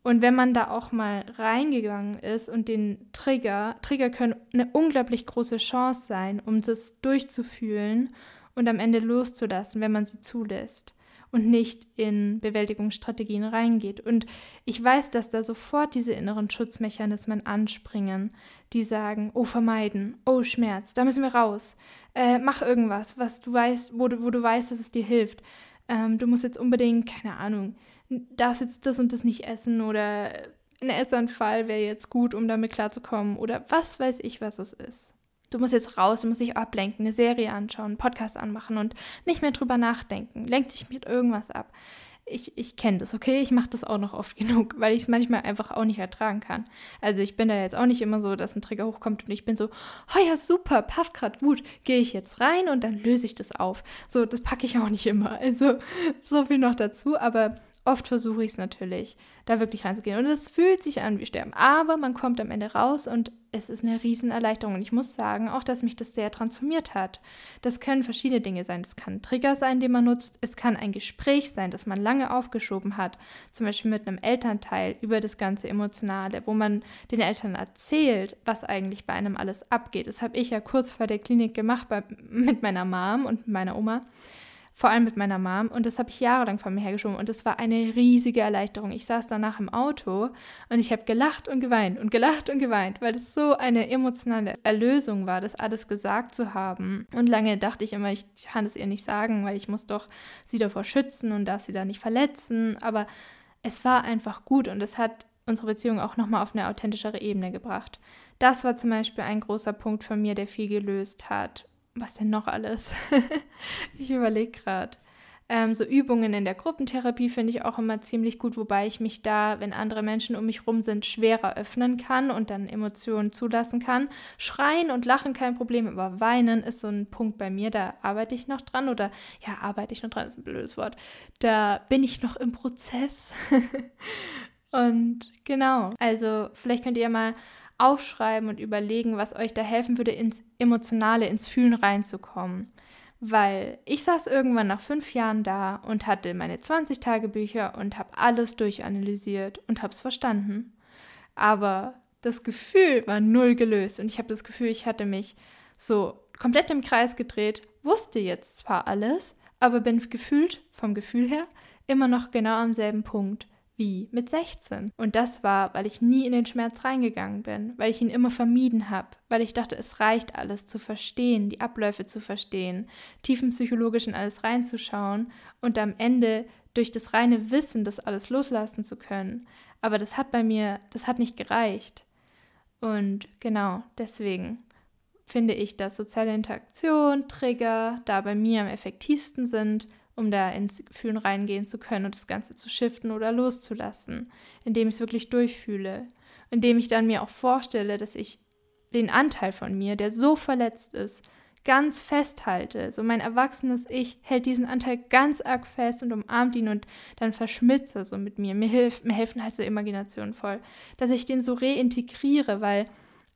Und wenn man da auch mal reingegangen ist und den Trigger, Trigger können eine unglaublich große Chance sein, um das durchzufühlen und am Ende loszulassen, wenn man sie zulässt und nicht in Bewältigungsstrategien reingeht. Und ich weiß, dass da sofort diese inneren Schutzmechanismen anspringen, die sagen, oh vermeiden, oh Schmerz, da müssen wir raus, äh, mach irgendwas, was du weißt, wo du, wo du weißt, dass es dir hilft. Ähm, du musst jetzt unbedingt, keine Ahnung, darfst jetzt das und das nicht essen oder ein Essanfall wäre jetzt gut, um damit klarzukommen oder was weiß ich, was es ist. Du musst jetzt raus, du musst dich ablenken, eine Serie anschauen, einen Podcast anmachen und nicht mehr drüber nachdenken. Lenk dich mit irgendwas ab. Ich, ich kenne das, okay? Ich mache das auch noch oft <laughs> genug, weil ich es manchmal einfach auch nicht ertragen kann. Also ich bin da jetzt auch nicht immer so, dass ein Trigger hochkommt und ich bin so, oh ja, super, passt gerade gut, gehe ich jetzt rein und dann löse ich das auf. So, das packe ich auch nicht immer. Also so viel noch dazu, aber Oft versuche ich es natürlich, da wirklich reinzugehen. Und es fühlt sich an wie Sterben. Aber man kommt am Ende raus und es ist eine Riesenerleichterung. Und ich muss sagen, auch, dass mich das sehr transformiert hat. Das können verschiedene Dinge sein. Das kann ein Trigger sein, den man nutzt. Es kann ein Gespräch sein, das man lange aufgeschoben hat. Zum Beispiel mit einem Elternteil über das ganze Emotionale, wo man den Eltern erzählt, was eigentlich bei einem alles abgeht. Das habe ich ja kurz vor der Klinik gemacht bei, mit meiner Mom und meiner Oma vor allem mit meiner Mom. Und das habe ich jahrelang von mir hergeschoben. Und das war eine riesige Erleichterung. Ich saß danach im Auto und ich habe gelacht und geweint und gelacht und geweint, weil es so eine emotionale Erlösung war, das alles gesagt zu haben. Und lange dachte ich immer, ich kann es ihr nicht sagen, weil ich muss doch sie davor schützen und darf sie da nicht verletzen. Aber es war einfach gut und es hat unsere Beziehung auch nochmal auf eine authentischere Ebene gebracht. Das war zum Beispiel ein großer Punkt von mir, der viel gelöst hat was denn noch alles? <laughs> ich überlege gerade. Ähm, so Übungen in der Gruppentherapie finde ich auch immer ziemlich gut, wobei ich mich da, wenn andere Menschen um mich rum sind, schwerer öffnen kann und dann Emotionen zulassen kann. Schreien und lachen kein Problem, aber weinen ist so ein Punkt bei mir, da arbeite ich noch dran oder ja, arbeite ich noch dran, ist ein blödes Wort. Da bin ich noch im Prozess. <laughs> und genau, also vielleicht könnt ihr mal aufschreiben und überlegen, was euch da helfen würde, ins Emotionale, ins Fühlen reinzukommen. Weil ich saß irgendwann nach fünf Jahren da und hatte meine 20 Tagebücher und habe alles durchanalysiert und habe es verstanden. Aber das Gefühl war null gelöst und ich habe das Gefühl, ich hatte mich so komplett im Kreis gedreht, wusste jetzt zwar alles, aber bin gefühlt, vom Gefühl her, immer noch genau am selben Punkt wie mit 16. Und das war, weil ich nie in den Schmerz reingegangen bin, weil ich ihn immer vermieden habe, weil ich dachte, es reicht alles zu verstehen, die Abläufe zu verstehen, tiefenpsychologisch in alles reinzuschauen und am Ende durch das reine Wissen das alles loslassen zu können. Aber das hat bei mir, das hat nicht gereicht. Und genau deswegen finde ich, dass soziale Interaktion, Trigger da bei mir am effektivsten sind um da ins Fühlen reingehen zu können und das Ganze zu shiften oder loszulassen, indem ich es wirklich durchfühle, indem ich dann mir auch vorstelle, dass ich den Anteil von mir, der so verletzt ist, ganz festhalte. So mein erwachsenes Ich hält diesen Anteil ganz arg fest und umarmt ihn und dann verschmitzt er so mit mir. Mir, hilft, mir helfen halt so Imaginationen voll, dass ich den so reintegriere, weil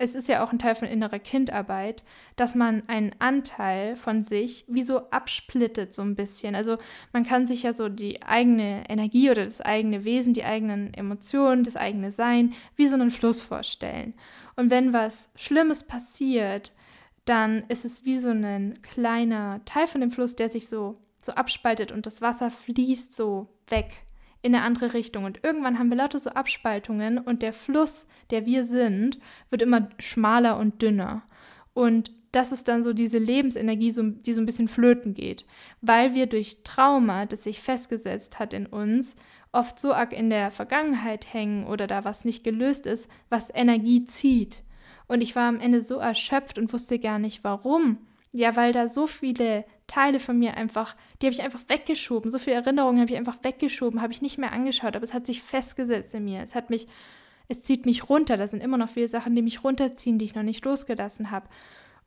es ist ja auch ein Teil von innerer Kindarbeit, dass man einen Anteil von sich wie so absplittet so ein bisschen. Also man kann sich ja so die eigene Energie oder das eigene Wesen, die eigenen Emotionen, das eigene Sein wie so einen Fluss vorstellen. Und wenn was Schlimmes passiert, dann ist es wie so ein kleiner Teil von dem Fluss, der sich so, so abspaltet und das Wasser fließt so weg in eine andere Richtung. Und irgendwann haben wir lauter so Abspaltungen und der Fluss, der wir sind, wird immer schmaler und dünner. Und das ist dann so diese Lebensenergie, die so ein bisschen flöten geht, weil wir durch Trauma, das sich festgesetzt hat in uns, oft so arg in der Vergangenheit hängen oder da was nicht gelöst ist, was Energie zieht. Und ich war am Ende so erschöpft und wusste gar nicht warum. Ja, weil da so viele Teile von mir einfach, die habe ich einfach weggeschoben. So viele Erinnerungen habe ich einfach weggeschoben, habe ich nicht mehr angeschaut, aber es hat sich festgesetzt in mir. Es hat mich, es zieht mich runter. Da sind immer noch viele Sachen, die mich runterziehen, die ich noch nicht losgelassen habe.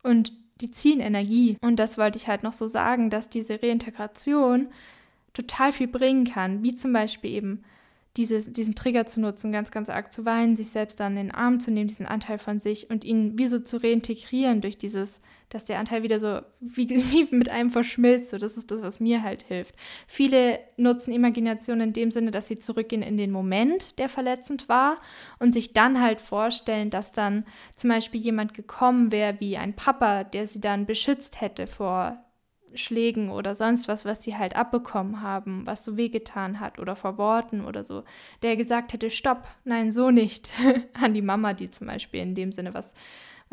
Und die ziehen Energie. Und das wollte ich halt noch so sagen, dass diese Reintegration total viel bringen kann, wie zum Beispiel eben dieses, diesen Trigger zu nutzen, ganz, ganz arg zu weinen, sich selbst dann in den Arm zu nehmen, diesen Anteil von sich und ihn wie so zu reintegrieren durch dieses, dass der Anteil wieder so wie, <laughs> wie mit einem verschmilzt. So, das ist das, was mir halt hilft. Viele nutzen Imagination in dem Sinne, dass sie zurückgehen in den Moment, der verletzend war und sich dann halt vorstellen, dass dann zum Beispiel jemand gekommen wäre wie ein Papa, der sie dann beschützt hätte vor Schlägen oder sonst was, was sie halt abbekommen haben, was so wehgetan hat oder vor Worten oder so, der gesagt hätte, stopp, nein, so nicht, <laughs> an die Mama, die zum Beispiel in dem Sinne was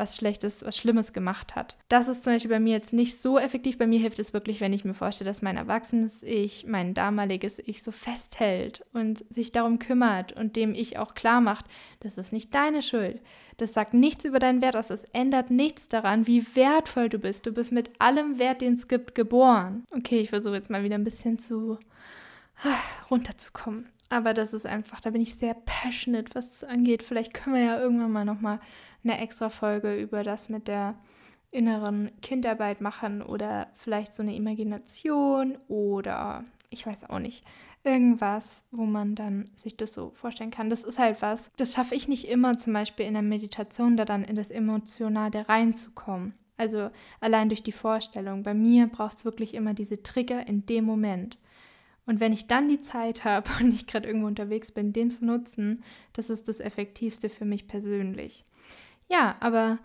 was Schlechtes, was Schlimmes gemacht hat. Das ist zum Beispiel bei mir jetzt nicht so effektiv. Bei mir hilft es wirklich, wenn ich mir vorstelle, dass mein erwachsenes Ich, mein damaliges Ich so festhält und sich darum kümmert und dem Ich auch klar macht, das ist nicht deine Schuld. Das sagt nichts über deinen Wert aus. Es ändert nichts daran, wie wertvoll du bist. Du bist mit allem Wert, den es gibt, geboren. Okay, ich versuche jetzt mal wieder ein bisschen zu ah, runterzukommen. Aber das ist einfach, da bin ich sehr passionate, was es angeht. Vielleicht können wir ja irgendwann mal nochmal eine extra Folge über das mit der inneren Kindarbeit machen oder vielleicht so eine Imagination oder ich weiß auch nicht. irgendwas, wo man dann sich das so vorstellen kann. Das ist halt was, das schaffe ich nicht immer zum Beispiel in der Meditation, da dann in das Emotionale reinzukommen. Also allein durch die Vorstellung. Bei mir braucht es wirklich immer diese Trigger in dem Moment. Und wenn ich dann die Zeit habe <laughs> und nicht gerade irgendwo unterwegs bin, den zu nutzen, das ist das Effektivste für mich persönlich. Ja, aber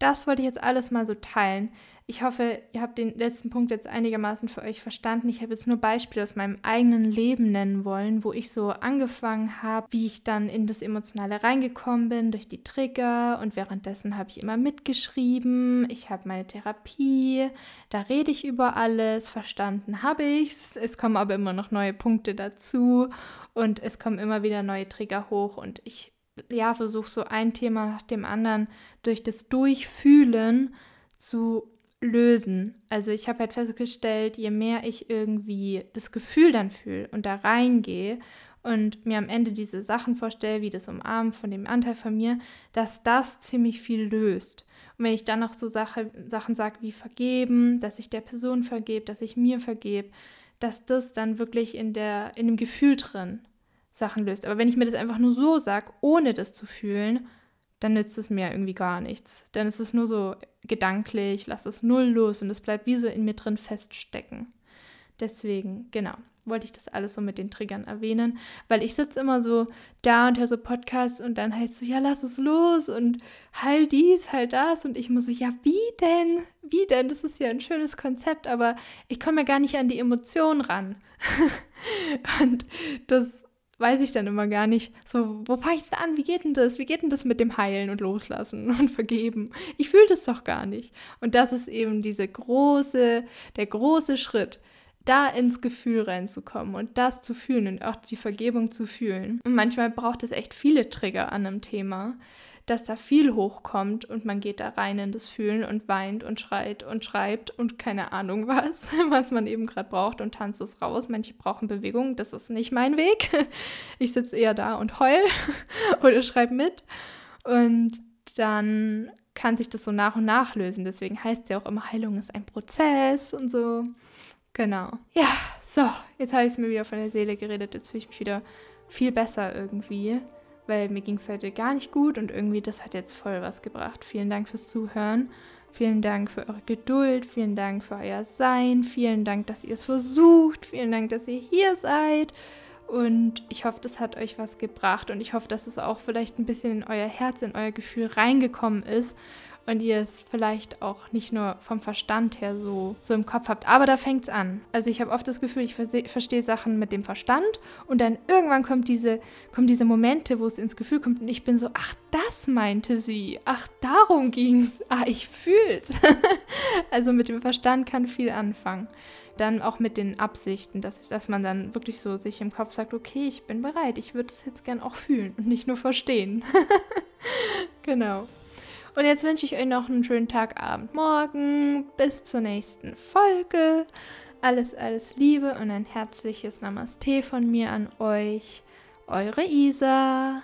das wollte ich jetzt alles mal so teilen. Ich hoffe, ihr habt den letzten Punkt jetzt einigermaßen für euch verstanden. Ich habe jetzt nur Beispiele aus meinem eigenen Leben nennen wollen, wo ich so angefangen habe, wie ich dann in das Emotionale reingekommen bin durch die Trigger und währenddessen habe ich immer mitgeschrieben. Ich habe meine Therapie, da rede ich über alles, verstanden habe ich es. Es kommen aber immer noch neue Punkte dazu und es kommen immer wieder neue Trigger hoch und ich ja, versuche so ein Thema nach dem anderen durch das Durchfühlen zu lösen. Also ich habe halt festgestellt, je mehr ich irgendwie das Gefühl dann fühle und da reingehe und mir am Ende diese Sachen vorstelle, wie das Umarmen von dem Anteil von mir, dass das ziemlich viel löst. Und wenn ich dann noch so Sache, Sachen sage wie vergeben, dass ich der Person vergebe, dass ich mir vergebe, dass das dann wirklich in, der, in dem Gefühl drin Sachen löst. Aber wenn ich mir das einfach nur so sage, ohne das zu fühlen, dann nützt es mir irgendwie gar nichts. Dann ist es nur so gedanklich, lass es null los und es bleibt wie so in mir drin feststecken. Deswegen, genau, wollte ich das alles so mit den Triggern erwähnen, weil ich sitze immer so da und höre so Podcasts und dann heißt es so, ja, lass es los und heil dies, heil das und ich muss so, ja, wie denn? Wie denn? Das ist ja ein schönes Konzept, aber ich komme ja gar nicht an die Emotionen ran. <laughs> und das weiß ich dann immer gar nicht. So, wo fange ich denn an? Wie geht denn das? Wie geht denn das mit dem Heilen und Loslassen <laughs> und Vergeben? Ich fühle das doch gar nicht. Und das ist eben diese große, der große Schritt, da ins Gefühl reinzukommen und das zu fühlen und auch die Vergebung zu fühlen. Und manchmal braucht es echt viele Trigger an einem Thema dass da viel hochkommt und man geht da rein in das Fühlen und weint und schreit und schreibt und keine Ahnung was, <laughs> was man eben gerade braucht und tanzt es raus. Manche brauchen Bewegung, das ist nicht mein Weg. <laughs> Ich sitze eher da und heul <laughs> oder schreibe mit und dann kann sich das so nach und nach lösen. Deswegen heißt es ja auch immer, Heilung ist ein Prozess und so. Genau. Ja, so, jetzt habe ich es mir wieder von der Seele geredet. Jetzt fühle ich mich wieder viel besser irgendwie weil mir ging es heute gar nicht gut und irgendwie das hat jetzt voll was gebracht. Vielen Dank fürs Zuhören. Vielen Dank für eure Geduld, vielen Dank für euer Sein, vielen Dank, dass ihr es versucht, vielen Dank, dass ihr hier seid. Und ich hoffe, das hat euch was gebracht und ich hoffe, dass es auch vielleicht ein bisschen in euer Herz, in euer Gefühl reingekommen ist und ihr es vielleicht auch nicht nur vom Verstand her so, so im Kopf habt. Aber da fängt es an. Also ich habe oft das Gefühl, ich verstehe Sachen mit dem Verstand und dann irgendwann kommt diese, kommen diese Momente, wo es ins Gefühl kommt und ich bin so, ach, das meinte sie. Ach, darum ging es. Ah, ich fühle es. <laughs> also mit dem Verstand kann viel anfangen. Dann auch mit den Absichten, dass, dass man dann wirklich so sich im Kopf sagt, okay, ich bin bereit, ich würde es jetzt gern auch fühlen und nicht nur verstehen. <laughs> genau. Und jetzt wünsche ich euch noch einen schönen Tag, Abend, Morgen. Bis zur nächsten Folge. Alles, alles Liebe und ein herzliches Namaste von mir an euch. Eure Isa.